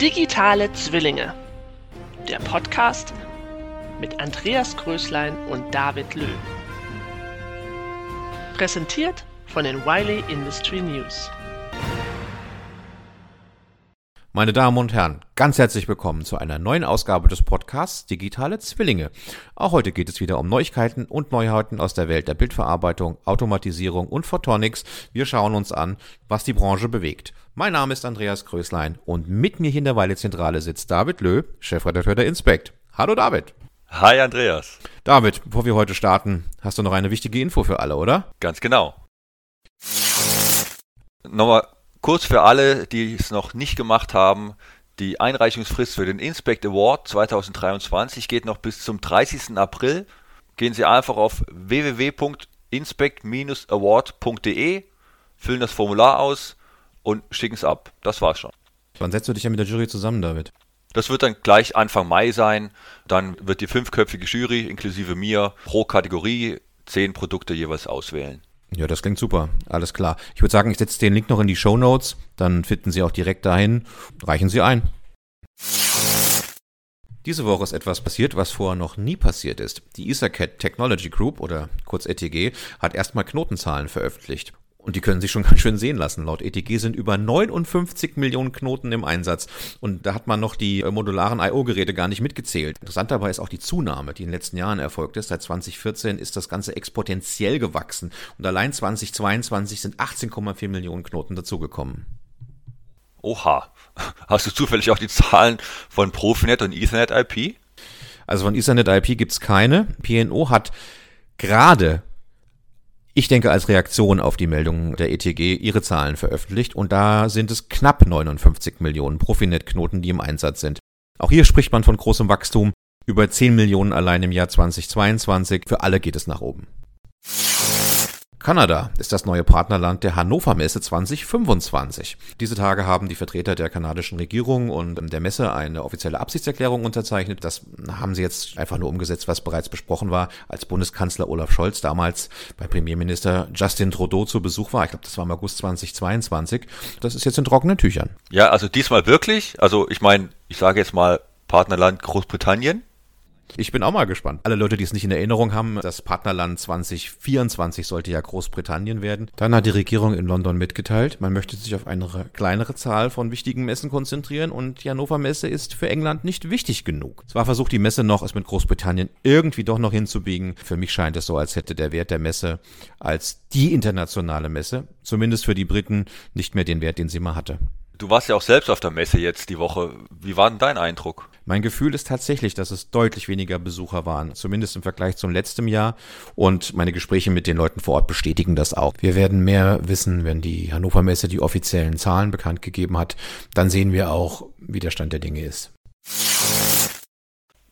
Digitale Zwillinge. Der Podcast mit Andreas Größlein und David Löw. Präsentiert von den Wiley Industry News. Meine Damen und Herren, ganz herzlich willkommen zu einer neuen Ausgabe des Podcasts Digitale Zwillinge. Auch heute geht es wieder um Neuigkeiten und Neuheiten aus der Welt der Bildverarbeitung, Automatisierung und Photonics. Wir schauen uns an, was die Branche bewegt. Mein Name ist Andreas Größlein und mit mir hier in der Weile Zentrale sitzt David Löh, Chefredakteur der Inspect. Hallo David. Hi Andreas. David, bevor wir heute starten, hast du noch eine wichtige Info für alle, oder? Ganz genau. Nochmal Kurz für alle, die es noch nicht gemacht haben, die Einreichungsfrist für den Inspect Award 2023 geht noch bis zum 30. April. Gehen Sie einfach auf www.inspect-award.de, füllen das Formular aus und schicken es ab. Das war's schon. Wann setzt du dich ja mit der Jury zusammen, David? Das wird dann gleich Anfang Mai sein. Dann wird die fünfköpfige Jury inklusive mir pro Kategorie zehn Produkte jeweils auswählen. Ja, das klingt super. Alles klar. Ich würde sagen, ich setze den Link noch in die Show Notes. Dann finden Sie auch direkt dahin. Reichen Sie ein. Diese Woche ist etwas passiert, was vorher noch nie passiert ist. Die EtherCAT Technology Group oder kurz ETG hat erstmal Knotenzahlen veröffentlicht. Und die können sich schon ganz schön sehen lassen. Laut ETG sind über 59 Millionen Knoten im Einsatz. Und da hat man noch die äh, modularen I.O.-Geräte gar nicht mitgezählt. Interessant dabei ist auch die Zunahme, die in den letzten Jahren erfolgt ist. Seit 2014 ist das Ganze exponentiell gewachsen. Und allein 2022 sind 18,4 Millionen Knoten dazugekommen. Oha. Hast du zufällig auch die Zahlen von Profinet und Ethernet IP? Also von Ethernet IP gibt's keine. PNO hat gerade ich denke, als Reaktion auf die Meldung der ETG ihre Zahlen veröffentlicht und da sind es knapp 59 Millionen Profinet-Knoten, die im Einsatz sind. Auch hier spricht man von großem Wachstum, über 10 Millionen allein im Jahr 2022. Für alle geht es nach oben. Kanada ist das neue Partnerland der Hannover Messe 2025. Diese Tage haben die Vertreter der kanadischen Regierung und der Messe eine offizielle Absichtserklärung unterzeichnet. Das haben sie jetzt einfach nur umgesetzt, was bereits besprochen war, als Bundeskanzler Olaf Scholz damals bei Premierminister Justin Trudeau zu Besuch war. Ich glaube, das war im August 2022. Das ist jetzt in trockenen Tüchern. Ja, also diesmal wirklich. Also ich meine, ich sage jetzt mal Partnerland Großbritannien ich bin auch mal gespannt. Alle Leute, die es nicht in Erinnerung haben, das Partnerland 2024 sollte ja Großbritannien werden. Dann hat die Regierung in London mitgeteilt, man möchte sich auf eine kleinere Zahl von wichtigen Messen konzentrieren und die Hannover Messe ist für England nicht wichtig genug. Zwar versucht die Messe noch, es mit Großbritannien irgendwie doch noch hinzubiegen. Für mich scheint es so, als hätte der Wert der Messe als die internationale Messe, zumindest für die Briten, nicht mehr den Wert, den sie mal hatte. Du warst ja auch selbst auf der Messe jetzt die Woche. Wie war denn dein Eindruck? Mein Gefühl ist tatsächlich, dass es deutlich weniger Besucher waren, zumindest im Vergleich zum letzten Jahr. Und meine Gespräche mit den Leuten vor Ort bestätigen das auch. Wir werden mehr wissen, wenn die Hannover Messe die offiziellen Zahlen bekannt gegeben hat. Dann sehen wir auch, wie der Stand der Dinge ist.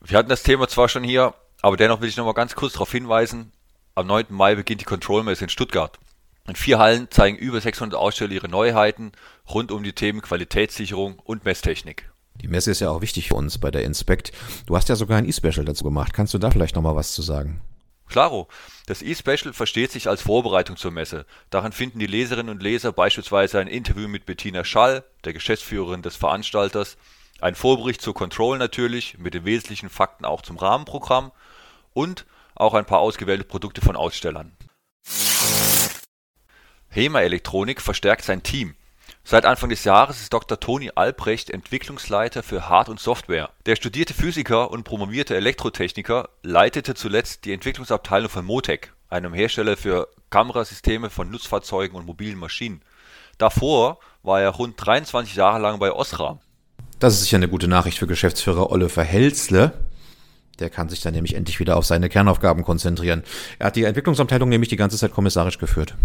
Wir hatten das Thema zwar schon hier, aber dennoch will ich noch mal ganz kurz darauf hinweisen. Am 9. Mai beginnt die Control Messe in Stuttgart. In vier Hallen zeigen über 600 Aussteller ihre Neuheiten rund um die Themen Qualitätssicherung und Messtechnik. Die Messe ist ja auch wichtig für uns bei der Inspect. Du hast ja sogar ein E-Special dazu gemacht. Kannst du da vielleicht nochmal was zu sagen? Klaro, das E-Special versteht sich als Vorbereitung zur Messe. Darin finden die Leserinnen und Leser beispielsweise ein Interview mit Bettina Schall, der Geschäftsführerin des Veranstalters, ein Vorbericht zur Control natürlich, mit den wesentlichen Fakten auch zum Rahmenprogramm und auch ein paar ausgewählte Produkte von Ausstellern. HEMA Elektronik verstärkt sein Team. Seit Anfang des Jahres ist Dr. Toni Albrecht Entwicklungsleiter für Hard und Software. Der studierte Physiker und promovierte Elektrotechniker leitete zuletzt die Entwicklungsabteilung von Motec, einem Hersteller für Kamerasysteme von Nutzfahrzeugen und mobilen Maschinen. Davor war er rund 23 Jahre lang bei Osram. Das ist sicher eine gute Nachricht für Geschäftsführer Oliver Helzle. Der kann sich dann nämlich endlich wieder auf seine Kernaufgaben konzentrieren. Er hat die Entwicklungsabteilung nämlich die ganze Zeit kommissarisch geführt.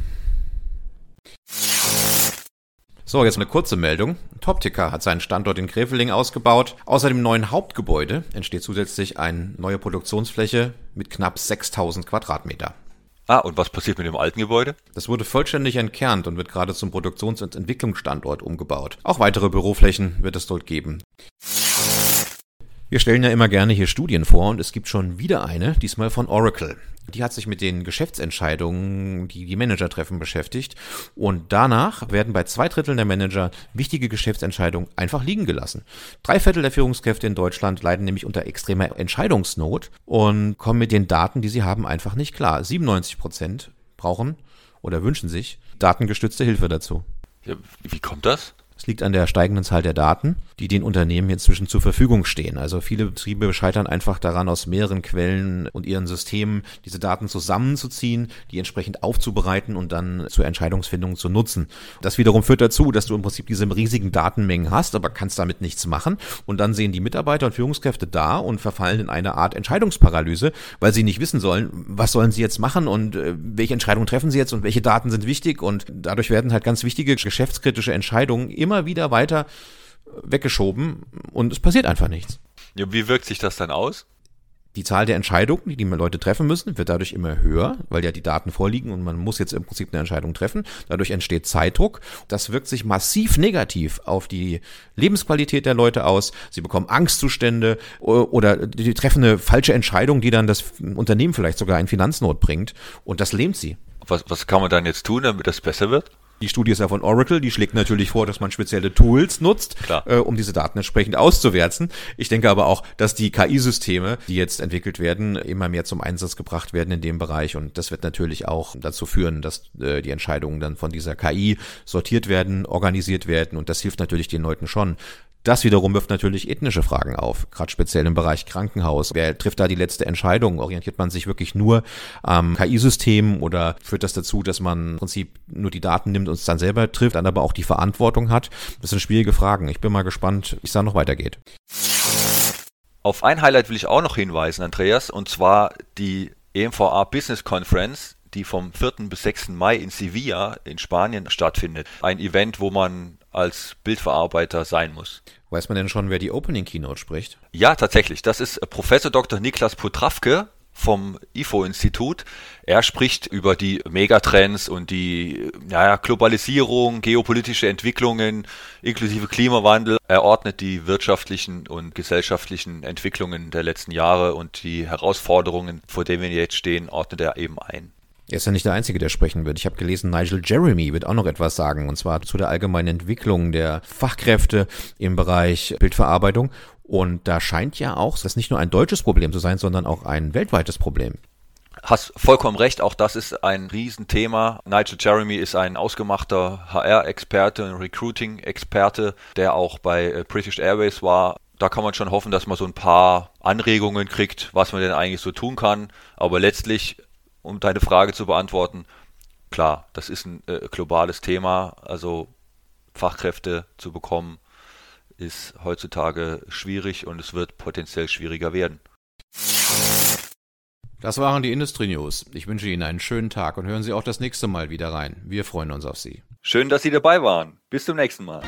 So, jetzt eine kurze Meldung. Toptica hat seinen Standort in Greveling ausgebaut. Außer dem neuen Hauptgebäude entsteht zusätzlich eine neue Produktionsfläche mit knapp 6000 Quadratmeter. Ah, und was passiert mit dem alten Gebäude? Das wurde vollständig entkernt und wird gerade zum Produktions- und Entwicklungsstandort umgebaut. Auch weitere Büroflächen wird es dort geben. Wir stellen ja immer gerne hier Studien vor und es gibt schon wieder eine, diesmal von Oracle. Die hat sich mit den Geschäftsentscheidungen, die die Manager treffen, beschäftigt. Und danach werden bei zwei Dritteln der Manager wichtige Geschäftsentscheidungen einfach liegen gelassen. Drei Viertel der Führungskräfte in Deutschland leiden nämlich unter extremer Entscheidungsnot und kommen mit den Daten, die sie haben, einfach nicht klar. 97 Prozent brauchen oder wünschen sich datengestützte Hilfe dazu. Ja, wie kommt das? Es liegt an der steigenden Zahl der Daten, die den Unternehmen inzwischen zur Verfügung stehen. Also viele Betriebe scheitern einfach daran, aus mehreren Quellen und ihren Systemen diese Daten zusammenzuziehen, die entsprechend aufzubereiten und dann zur Entscheidungsfindung zu nutzen. Das wiederum führt dazu, dass du im Prinzip diese riesigen Datenmengen hast, aber kannst damit nichts machen. Und dann sehen die Mitarbeiter und Führungskräfte da und verfallen in eine Art Entscheidungsparalyse, weil sie nicht wissen sollen, was sollen sie jetzt machen und äh, welche Entscheidungen treffen sie jetzt und welche Daten sind wichtig. Und dadurch werden halt ganz wichtige geschäftskritische Entscheidungen immer wieder weiter weggeschoben und es passiert einfach nichts. Ja, wie wirkt sich das dann aus? Die Zahl der Entscheidungen, die die Leute treffen müssen, wird dadurch immer höher, weil ja die Daten vorliegen und man muss jetzt im Prinzip eine Entscheidung treffen. Dadurch entsteht Zeitdruck. Das wirkt sich massiv negativ auf die Lebensqualität der Leute aus. Sie bekommen Angstzustände oder die treffen eine falsche Entscheidung, die dann das Unternehmen vielleicht sogar in Finanznot bringt. Und das lähmt sie. Was, was kann man dann jetzt tun, damit das besser wird? Die Studie ist ja von Oracle, die schlägt natürlich vor, dass man spezielle Tools nutzt, äh, um diese Daten entsprechend auszuwerten. Ich denke aber auch, dass die KI-Systeme, die jetzt entwickelt werden, immer mehr zum Einsatz gebracht werden in dem Bereich und das wird natürlich auch dazu führen, dass äh, die Entscheidungen dann von dieser KI sortiert werden, organisiert werden und das hilft natürlich den Leuten schon, das wiederum wirft natürlich ethnische Fragen auf, gerade speziell im Bereich Krankenhaus. Wer trifft da die letzte Entscheidung? Orientiert man sich wirklich nur am KI-System oder führt das dazu, dass man im Prinzip nur die Daten nimmt und es dann selber trifft, dann aber auch die Verantwortung hat? Das sind schwierige Fragen. Ich bin mal gespannt, wie es da noch weitergeht. Auf ein Highlight will ich auch noch hinweisen, Andreas, und zwar die EMVA Business Conference, die vom 4. bis 6. Mai in Sevilla in Spanien stattfindet. Ein Event, wo man als Bildverarbeiter sein muss. Weiß man denn schon, wer die Opening Keynote spricht? Ja, tatsächlich. Das ist Professor Dr. Niklas Potravke vom IFO-Institut. Er spricht über die Megatrends und die naja, Globalisierung, geopolitische Entwicklungen inklusive Klimawandel. Er ordnet die wirtschaftlichen und gesellschaftlichen Entwicklungen der letzten Jahre und die Herausforderungen, vor denen wir jetzt stehen, ordnet er eben ein. Er ist ja nicht der Einzige, der sprechen wird. Ich habe gelesen, Nigel Jeremy wird auch noch etwas sagen, und zwar zu der allgemeinen Entwicklung der Fachkräfte im Bereich Bildverarbeitung. Und da scheint ja auch das nicht nur ein deutsches Problem zu sein, sondern auch ein weltweites Problem. Hast vollkommen recht, auch das ist ein Riesenthema. Nigel Jeremy ist ein ausgemachter HR-Experte, ein Recruiting-Experte, der auch bei äh, British Airways war. Da kann man schon hoffen, dass man so ein paar Anregungen kriegt, was man denn eigentlich so tun kann. Aber letztlich um deine Frage zu beantworten, klar, das ist ein äh, globales Thema. Also Fachkräfte zu bekommen ist heutzutage schwierig und es wird potenziell schwieriger werden. Das waren die Industrie News. Ich wünsche Ihnen einen schönen Tag und hören Sie auch das nächste Mal wieder rein. Wir freuen uns auf Sie. Schön, dass Sie dabei waren. Bis zum nächsten Mal.